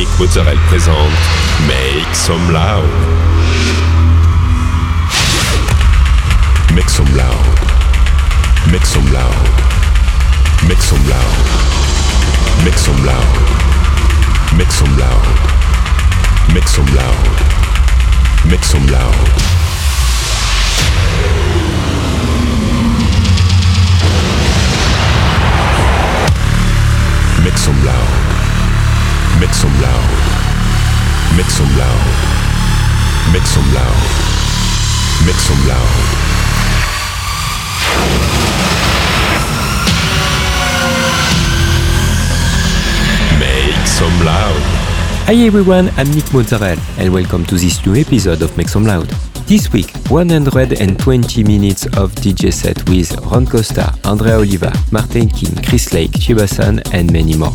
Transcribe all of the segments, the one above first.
Yannick Mozzarel présente Make Some Loud. Make Some Loud. Make Some Loud. Make Some Loud. Make Some Loud. Make Some Loud. Make Some Loud. Make Some Loud. Make some loud. Mix some loud. Mix some loud. Mix some loud. Mix some loud. Make some loud. Hi everyone, I'm Nick Mozzarell and welcome to this new episode of Make Some Loud. This week, 120 minutes of DJ set with Ron Costa, Andrea Oliva, Martin King, Chris Lake, Chibasan and many more.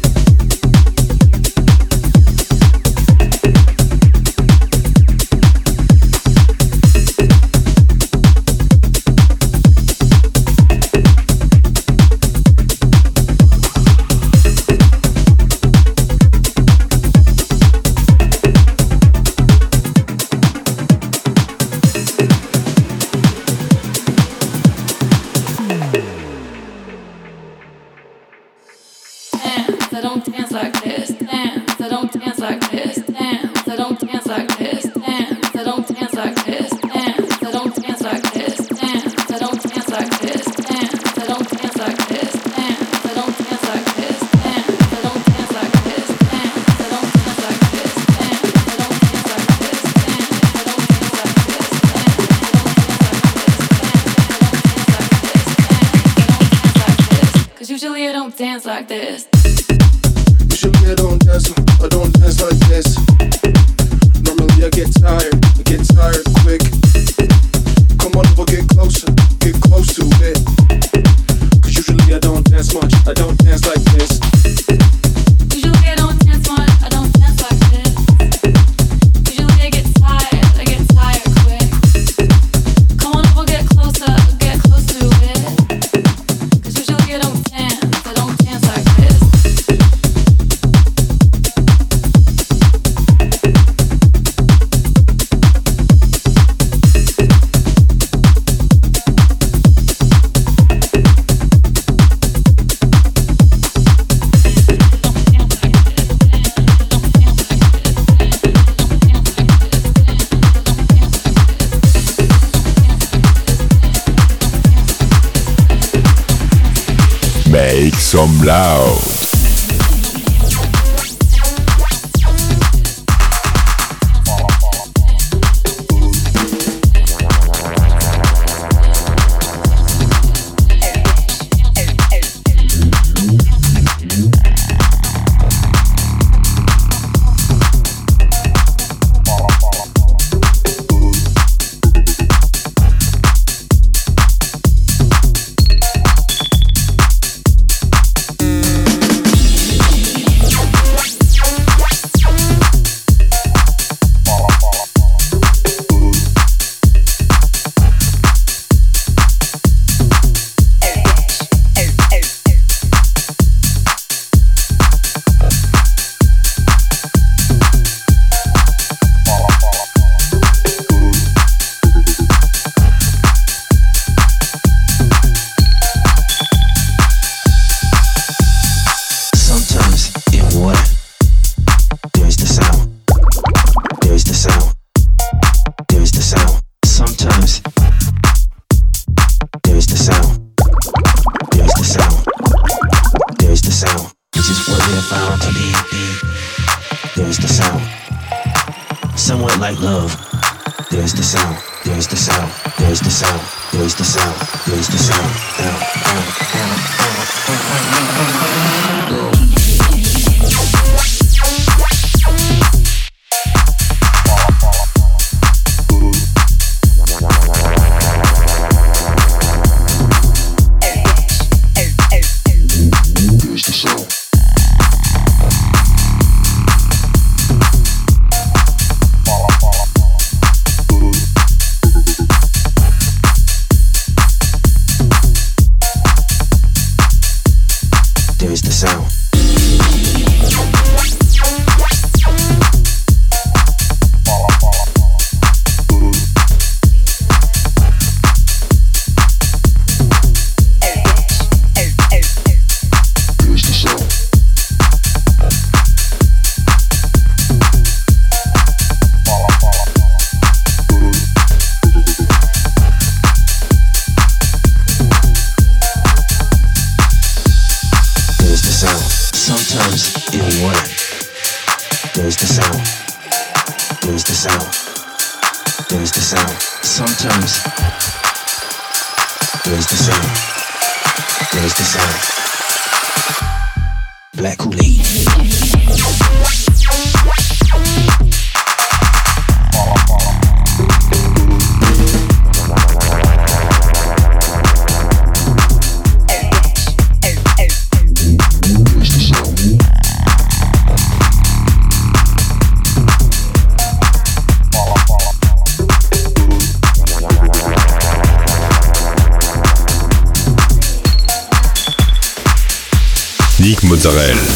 Nick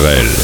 Israel.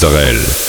Mozzarella.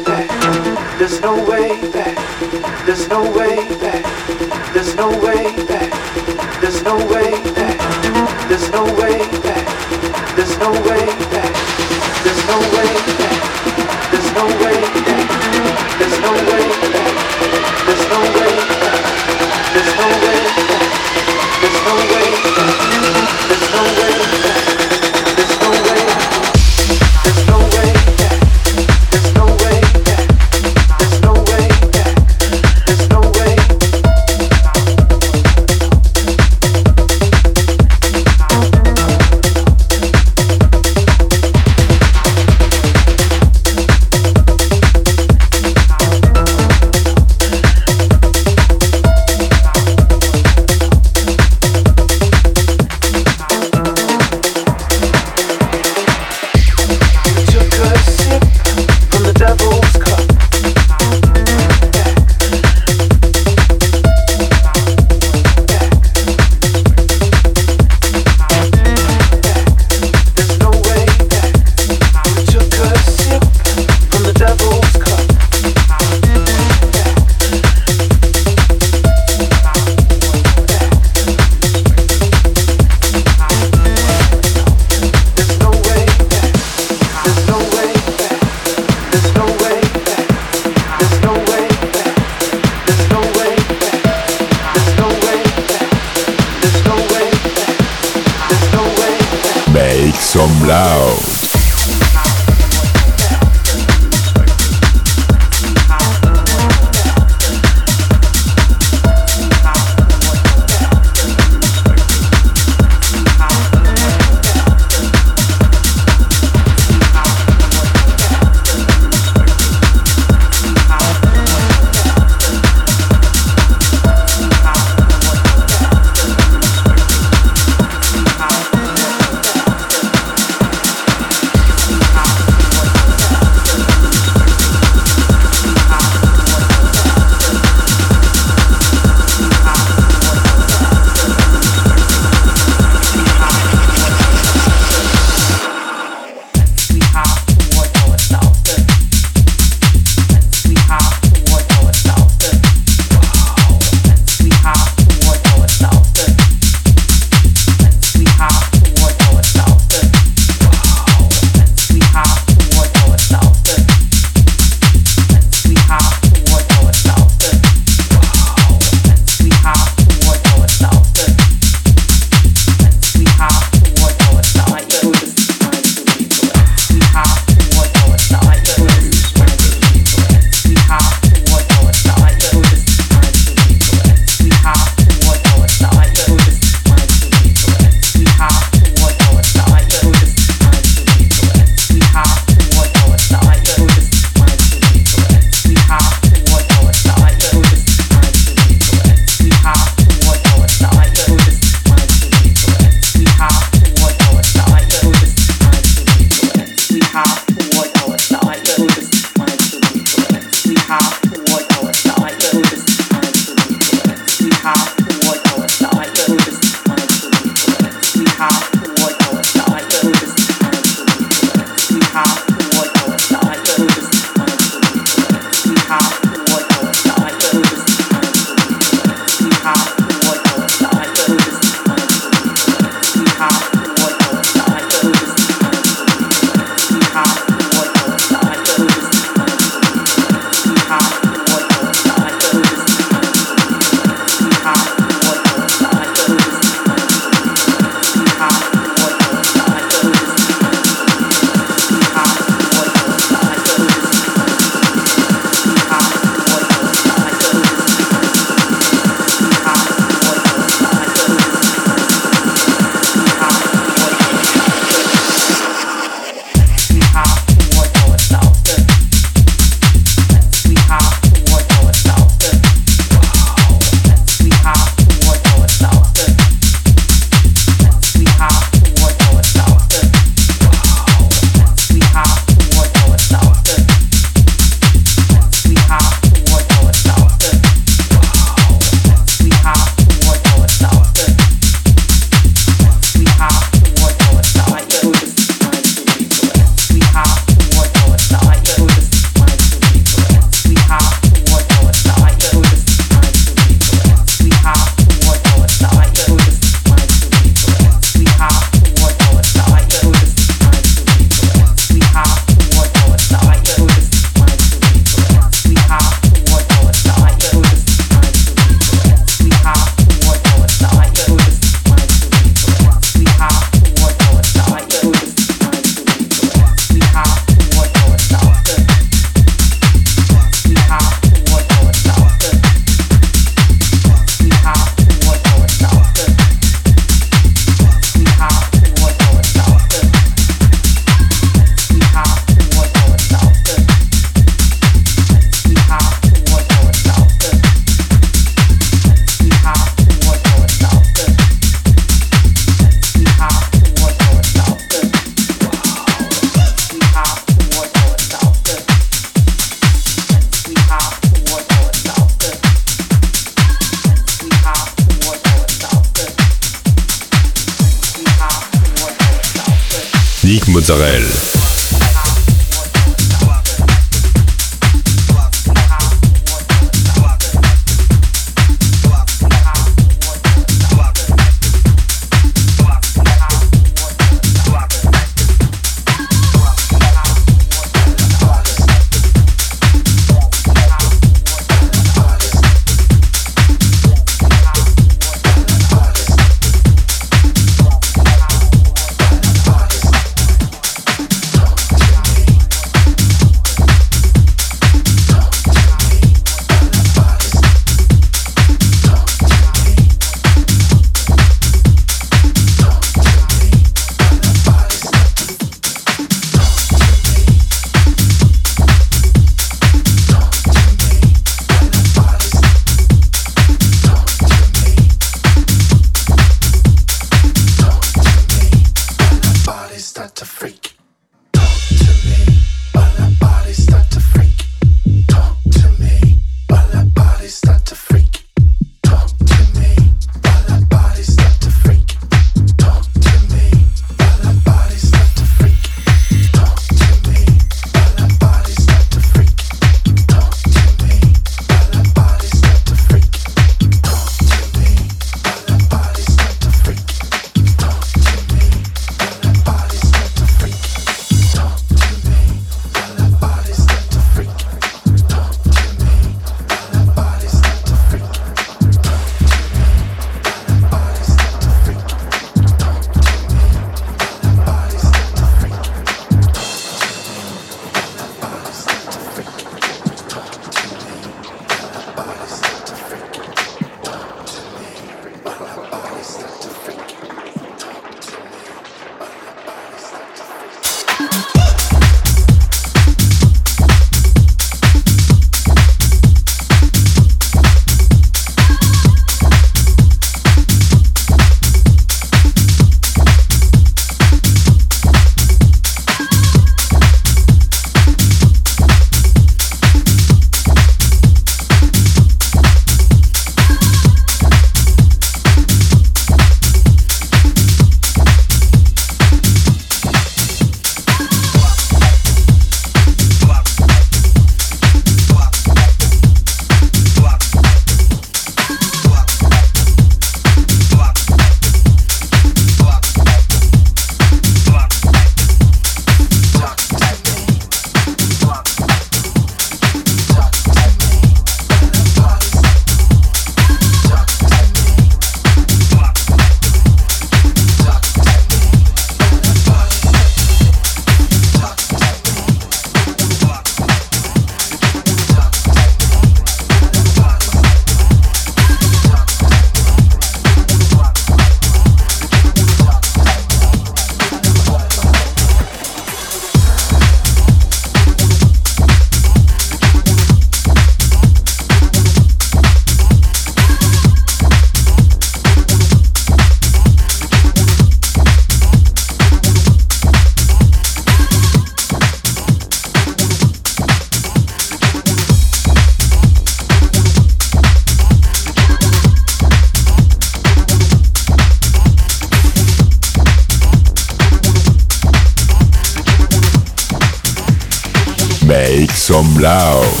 Blau.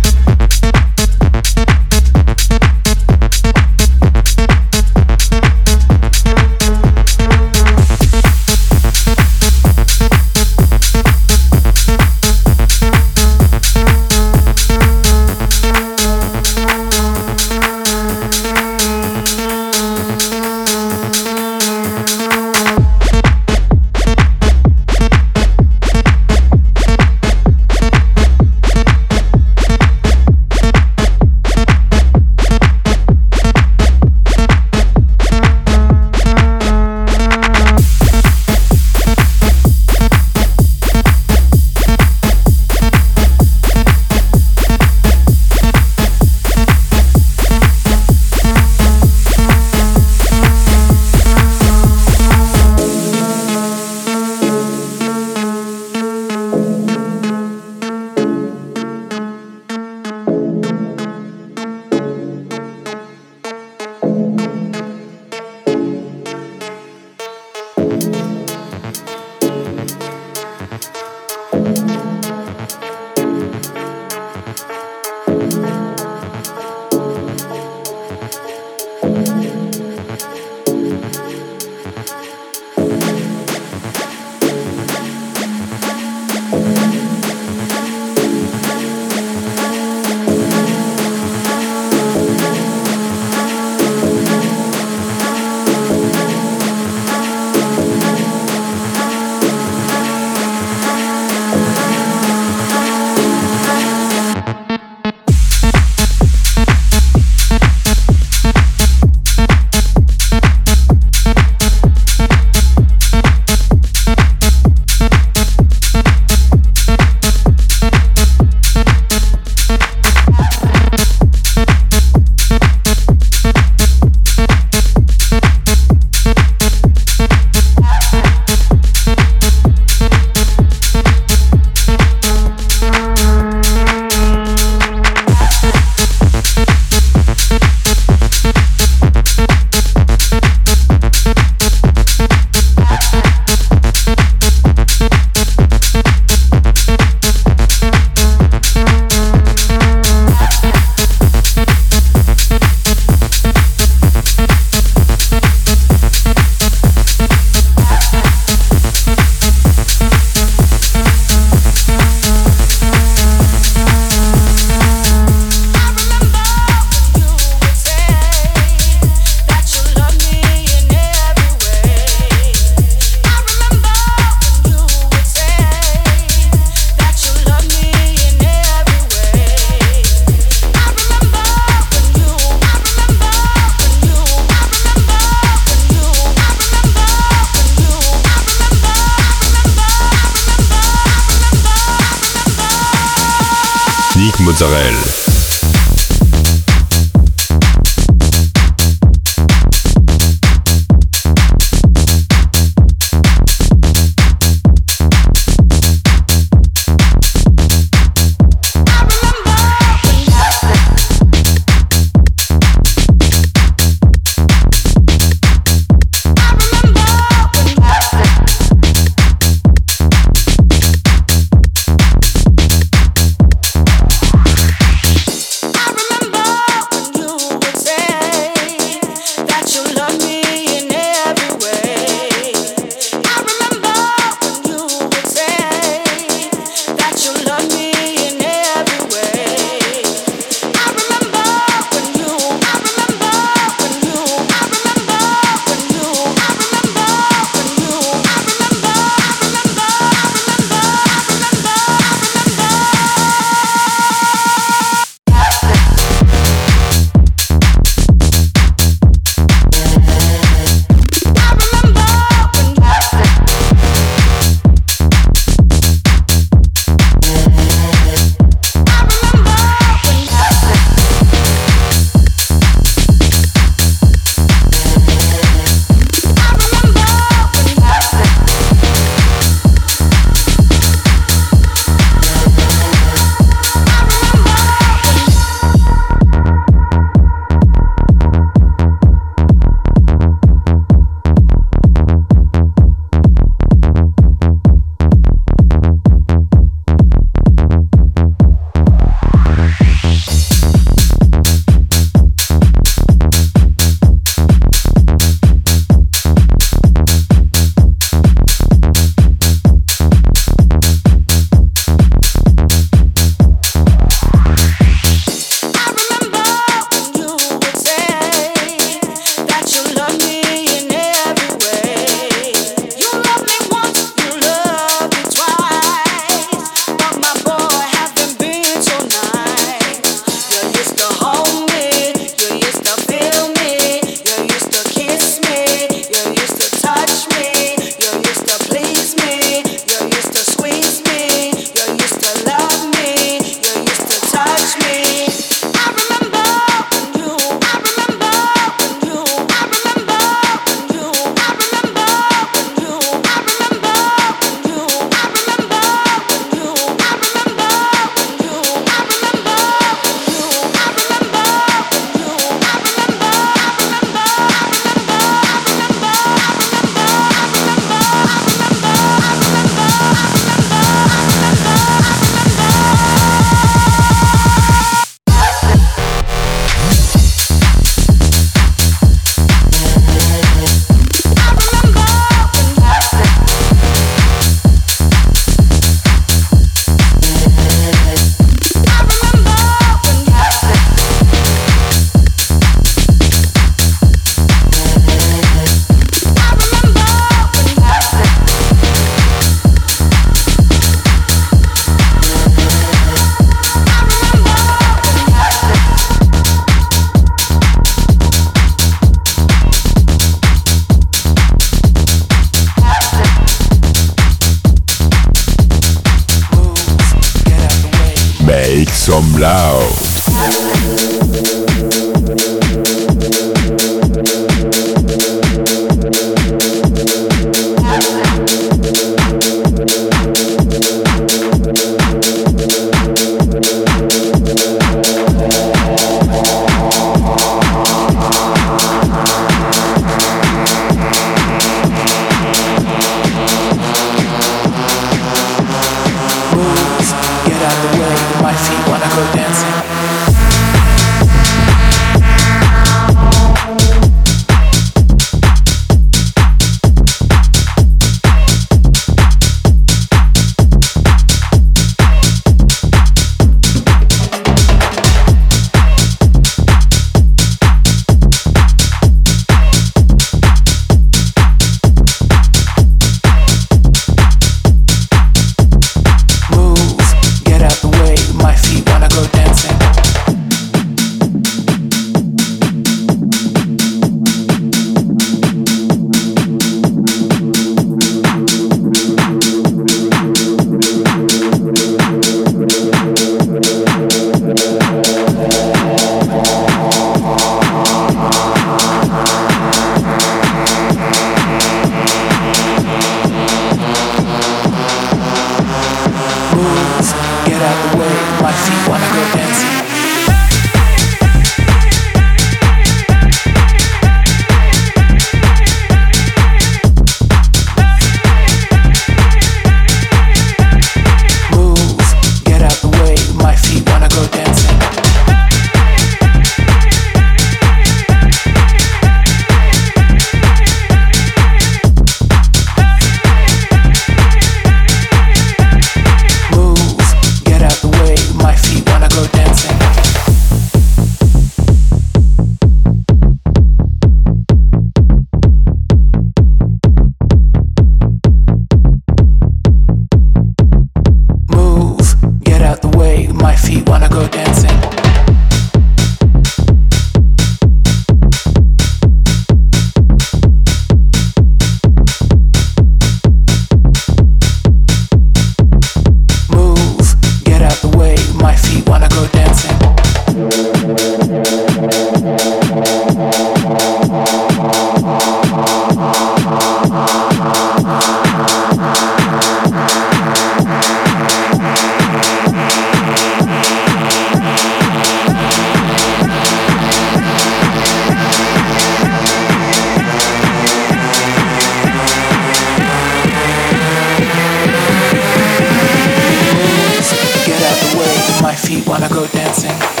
Move to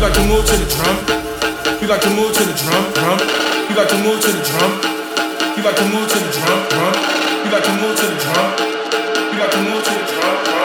You got to move to the drum. You got to move to the drum, drum. You got to move to the drum. You got to move to the drum, drum. You got to move to the drum. You got to move to the drum, drum.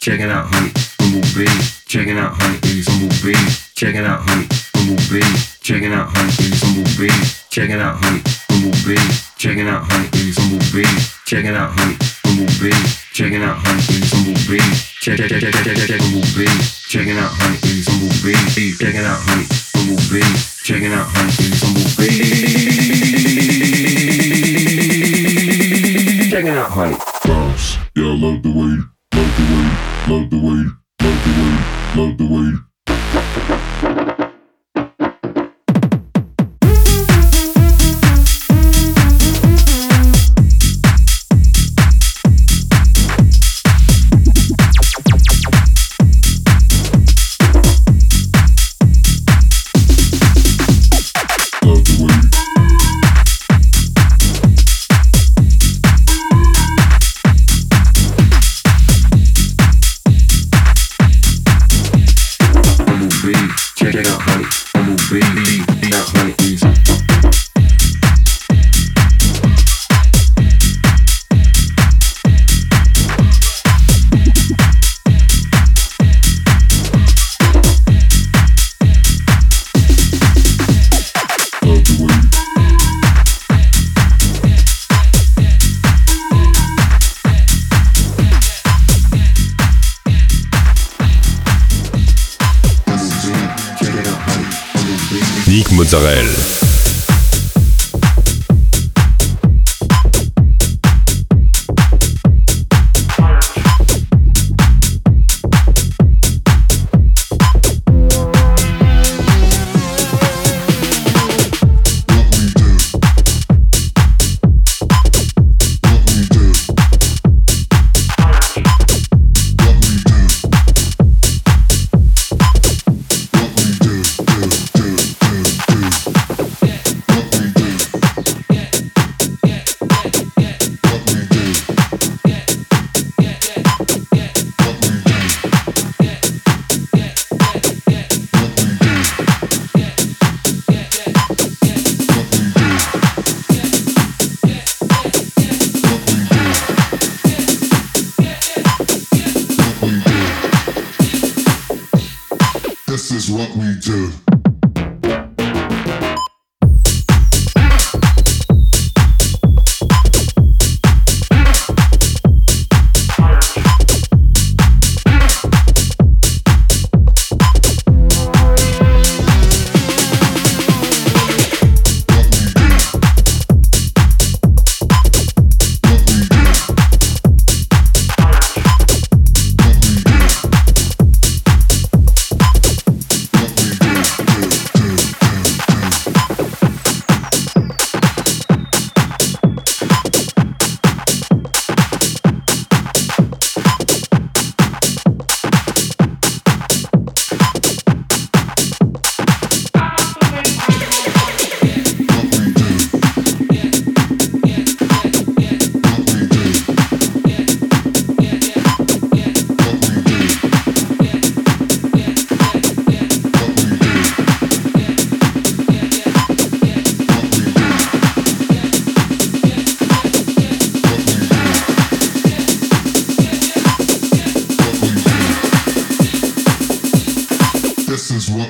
Check it out, honey, bumblebee, check it out, honey, it's bumblebee, check it out, honey, bumblebee, check it out, honey, it's bumblebee, check it out, honey, bumblebee, check it out, honey, it's bumblebee, check it out, honey, bumblebee, check it out, honey, it's bumblebee, check check check check check check check bumblebee, check out, honey, it's bumblebee, check it out, honey, bumblebee, check it out, honey, it's bumblebee, check it out, honey. Yeah, I love the way, love the way, love the way, love the way. Bumblebee.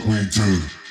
we do.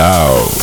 Some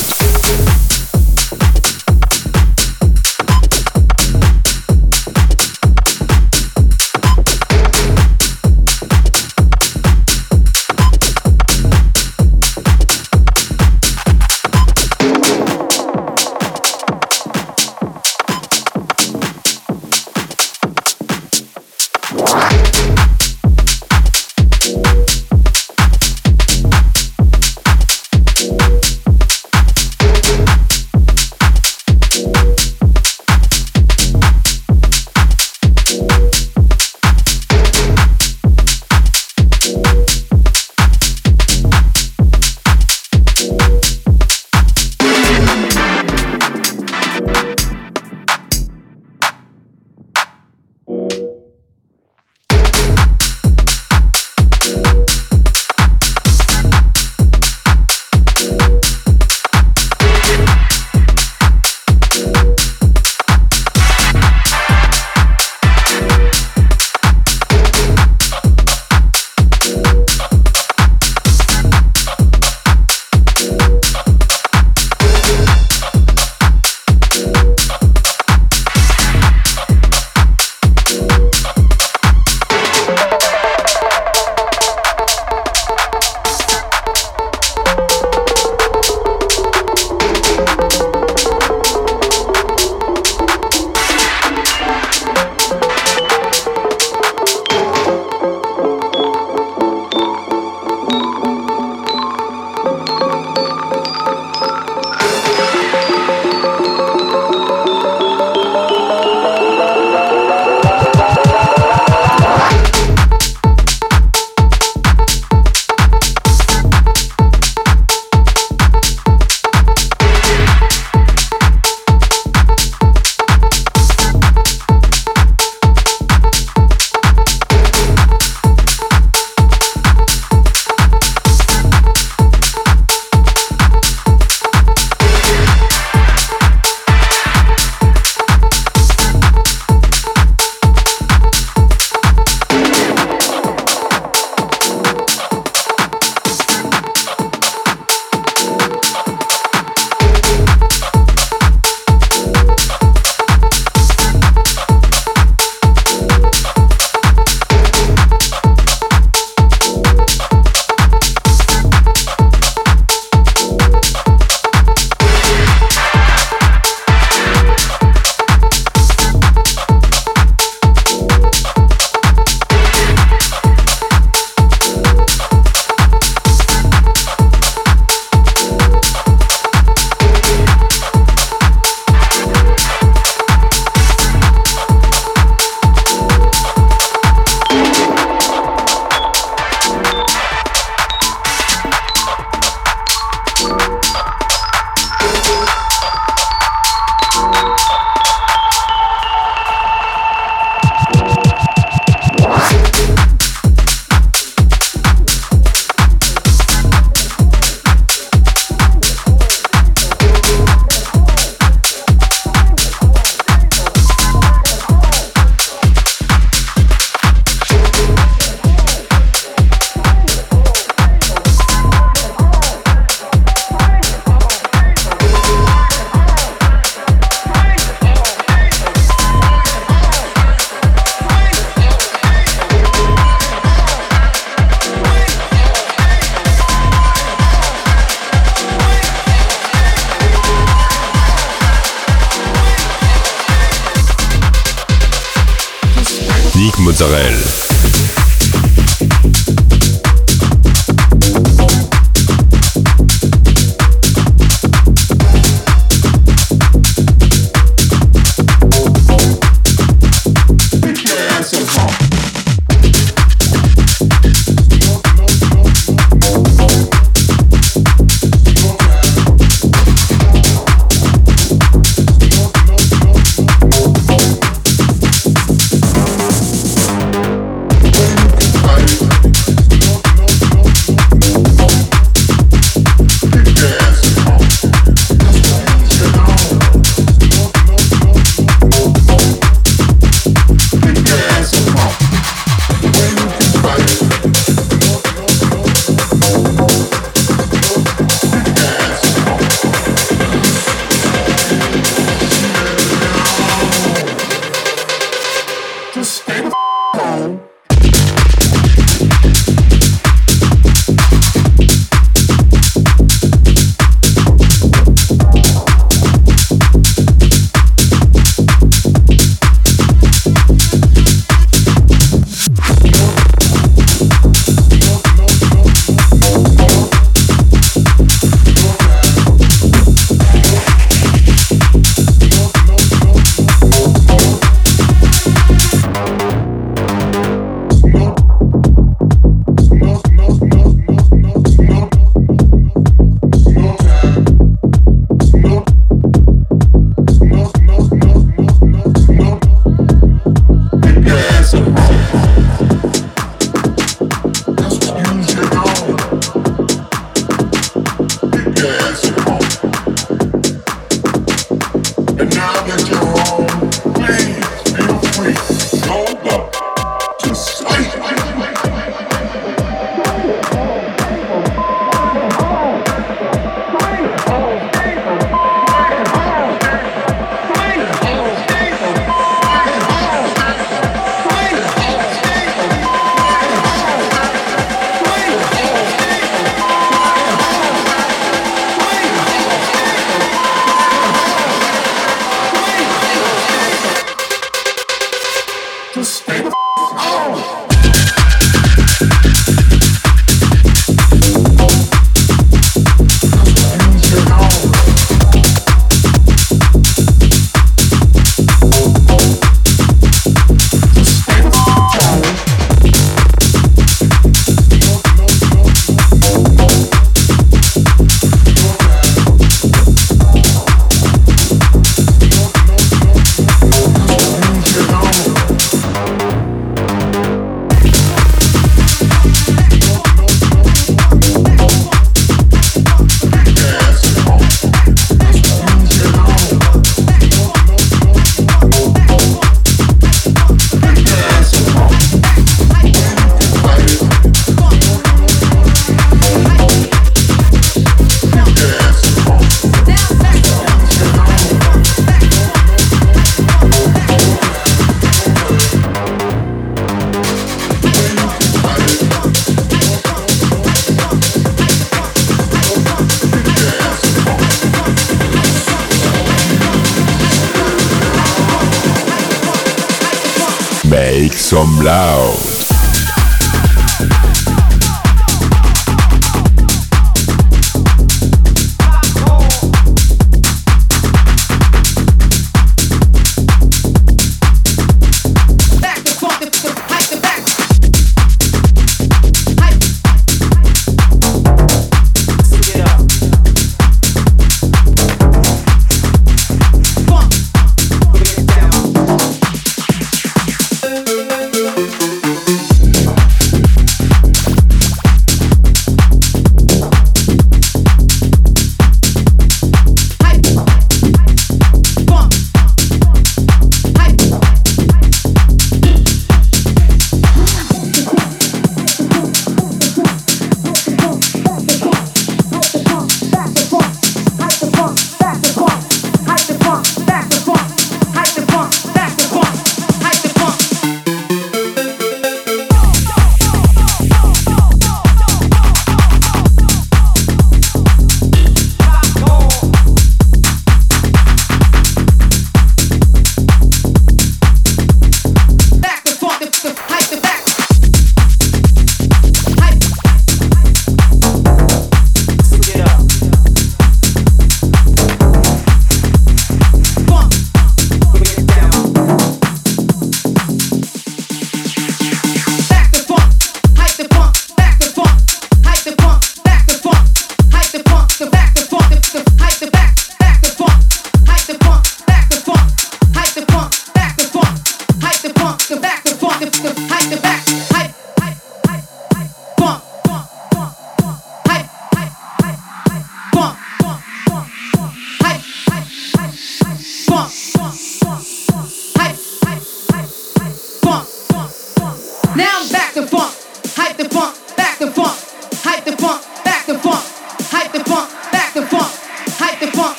Mozzarella.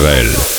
Some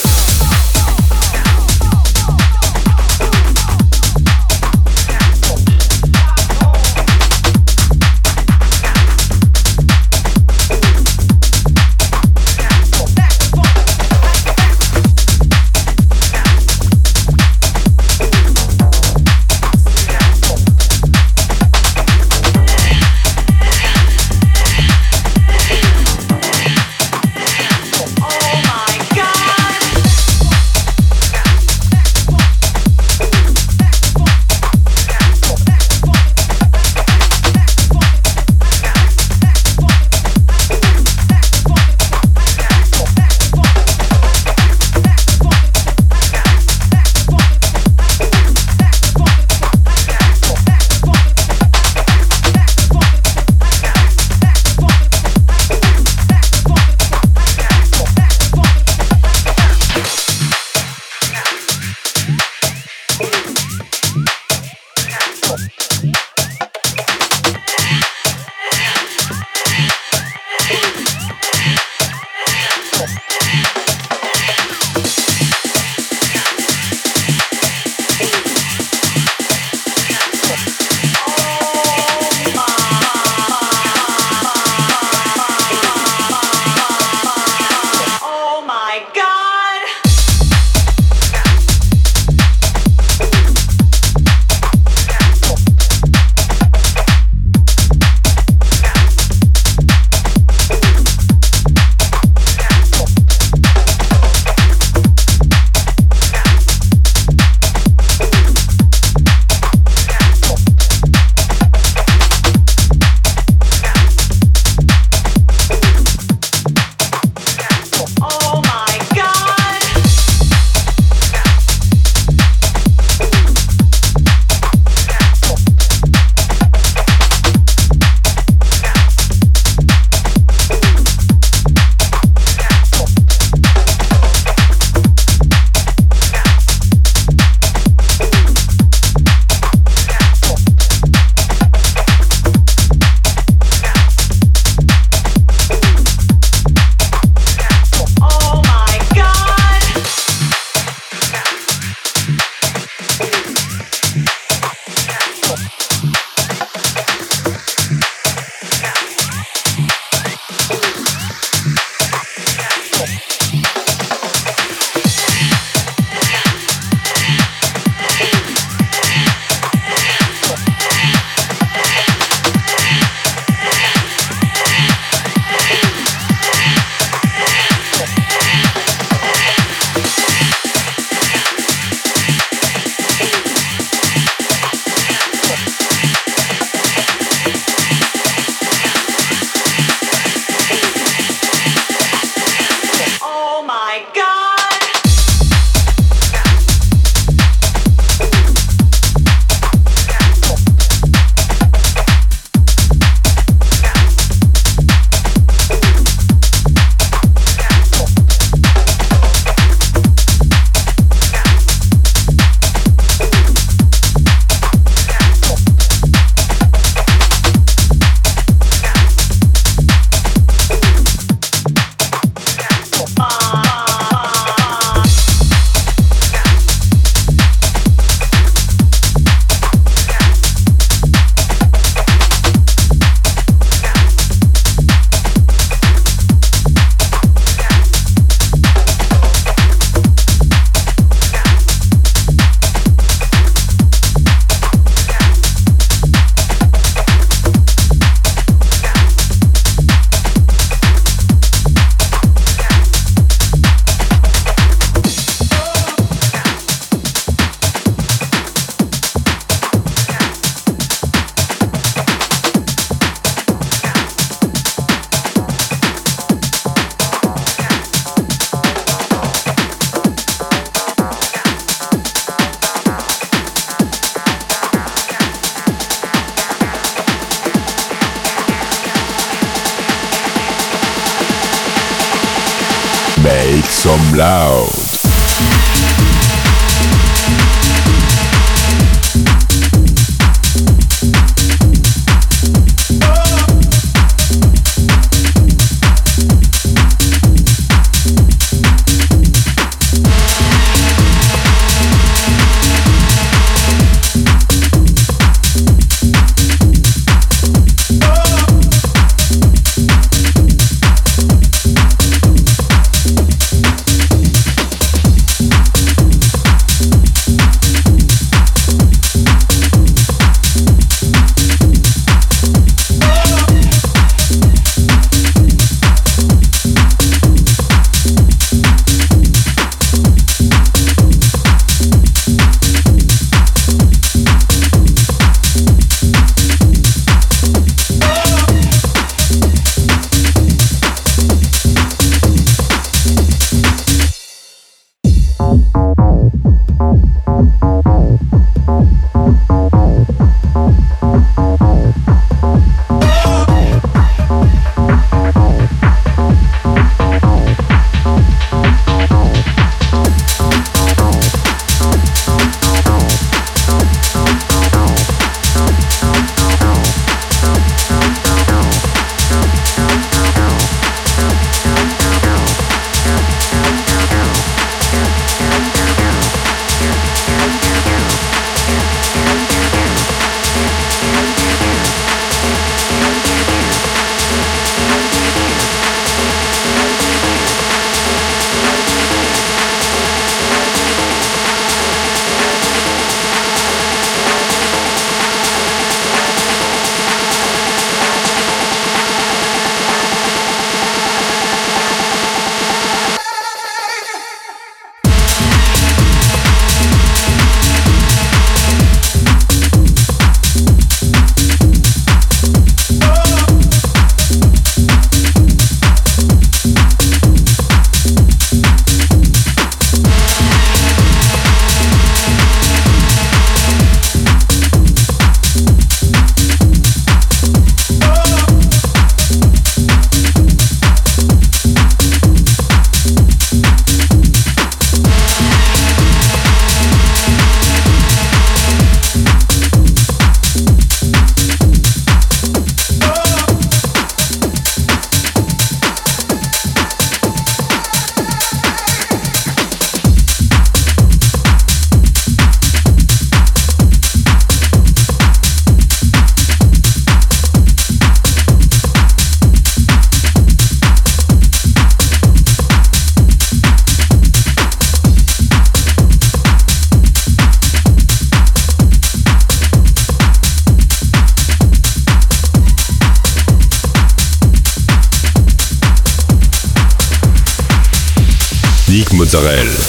Israel.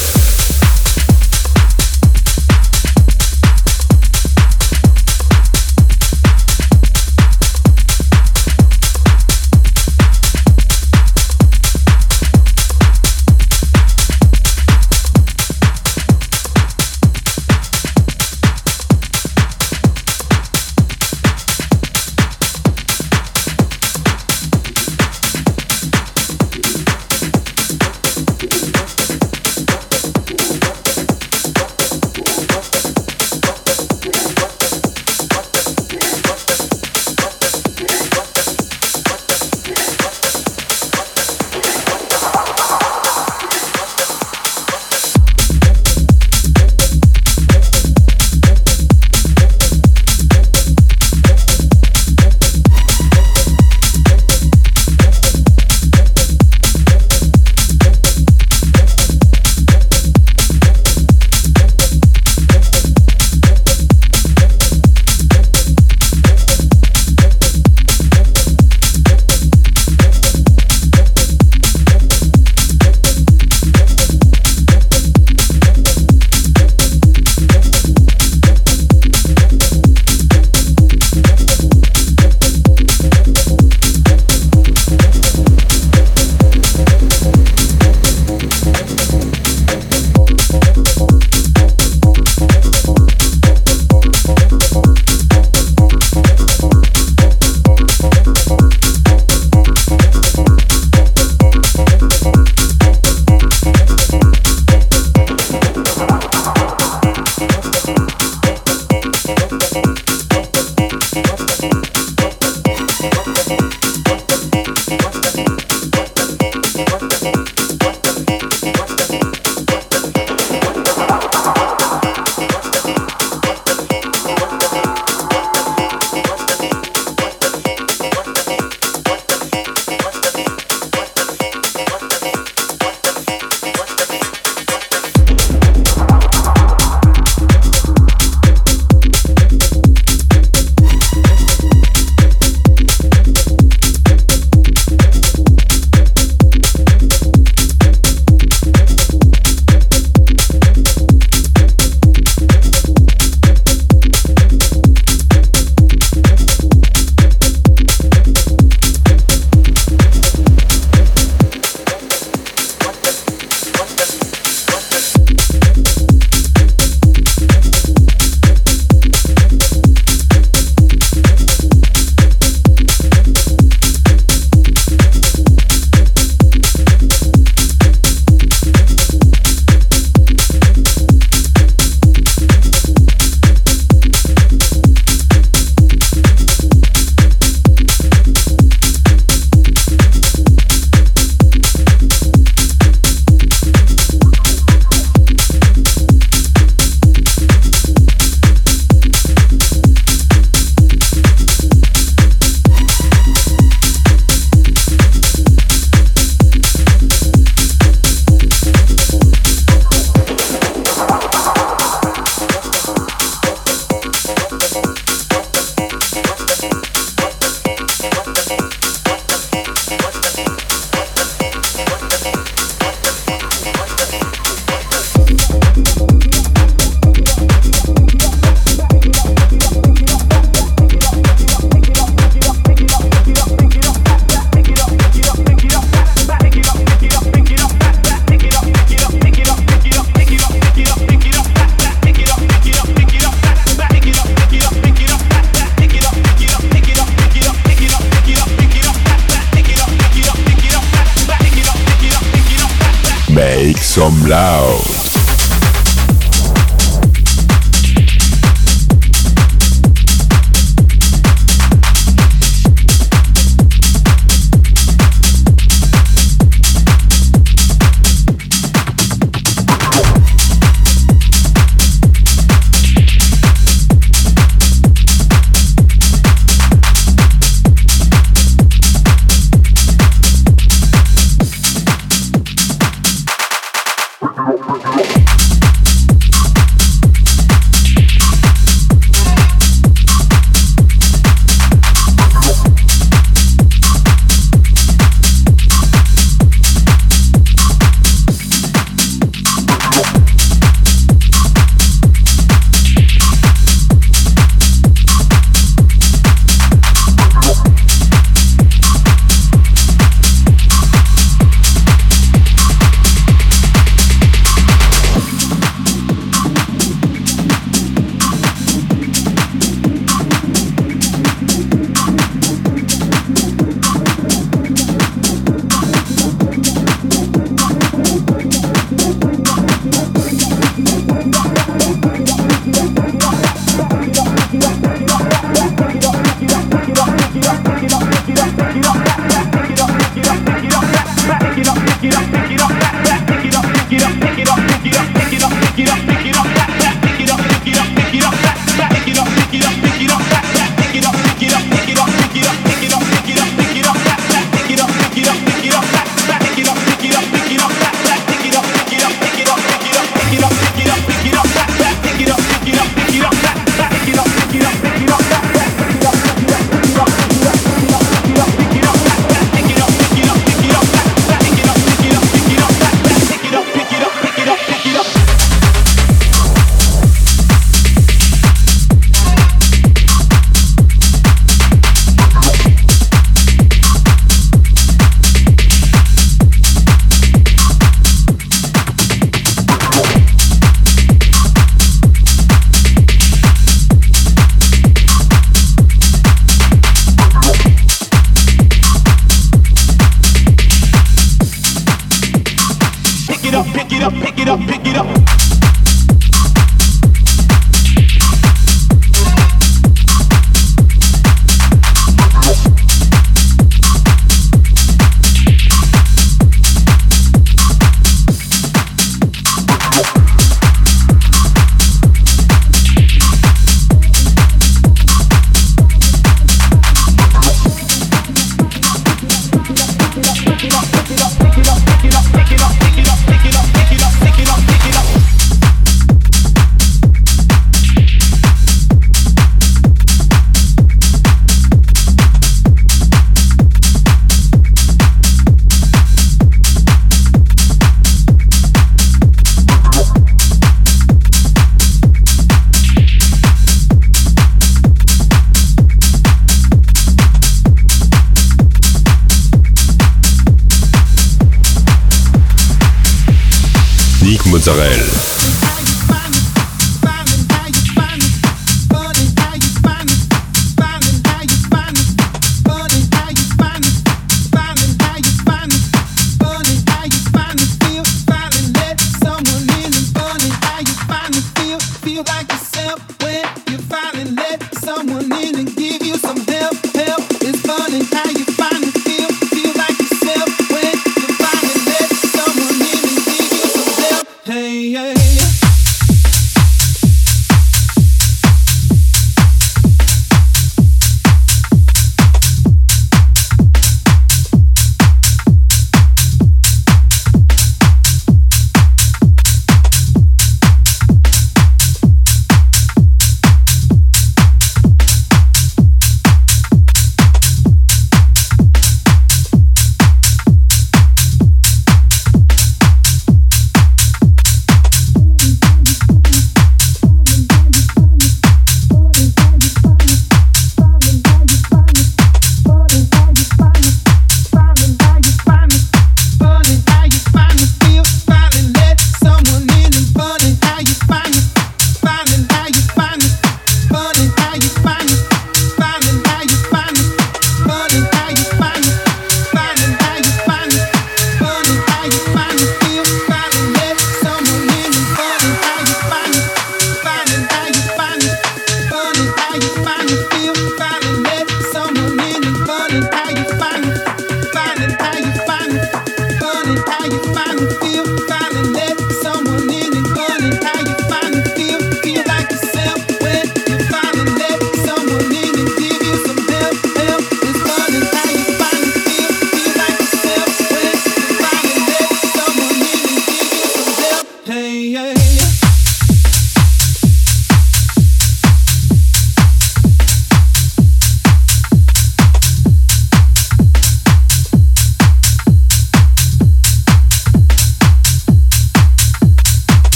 Bye.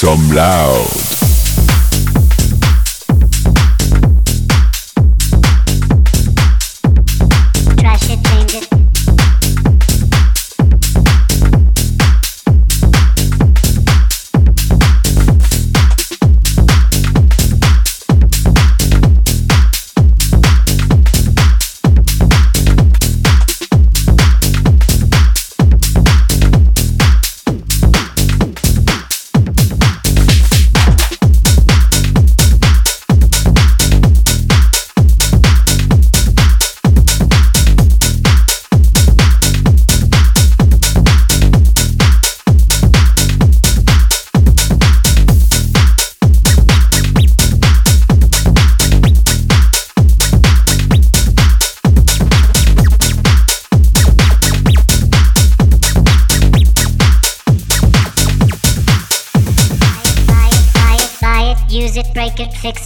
Some loud.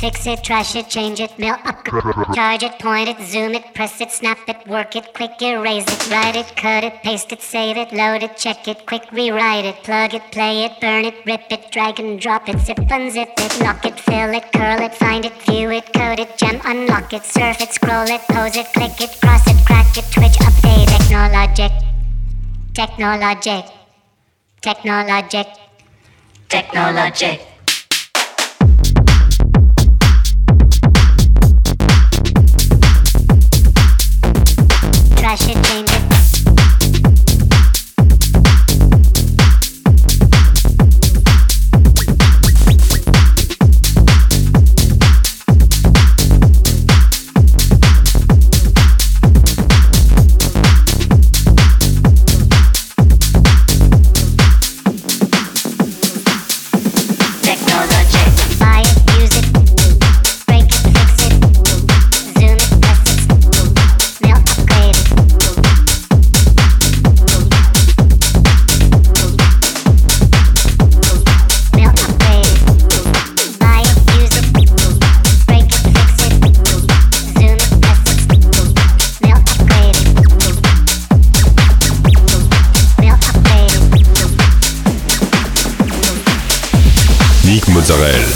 Fix it, trash it, change it, mail up, charge it, point it, zoom it, press it, snap it, work it, quick erase it, write it, cut it, paste it, save it, load it, check it, quick rewrite it, plug it, play it, burn it, rip it, drag and drop it, zip unzip it, lock it, fill it, curl it, find it, view it, code it, gem, unlock it, surf it, scroll it, pose it, click it, cross it, crack it, twitch, update, technologic, technologic, technologic, technologic. Trash should change Israel.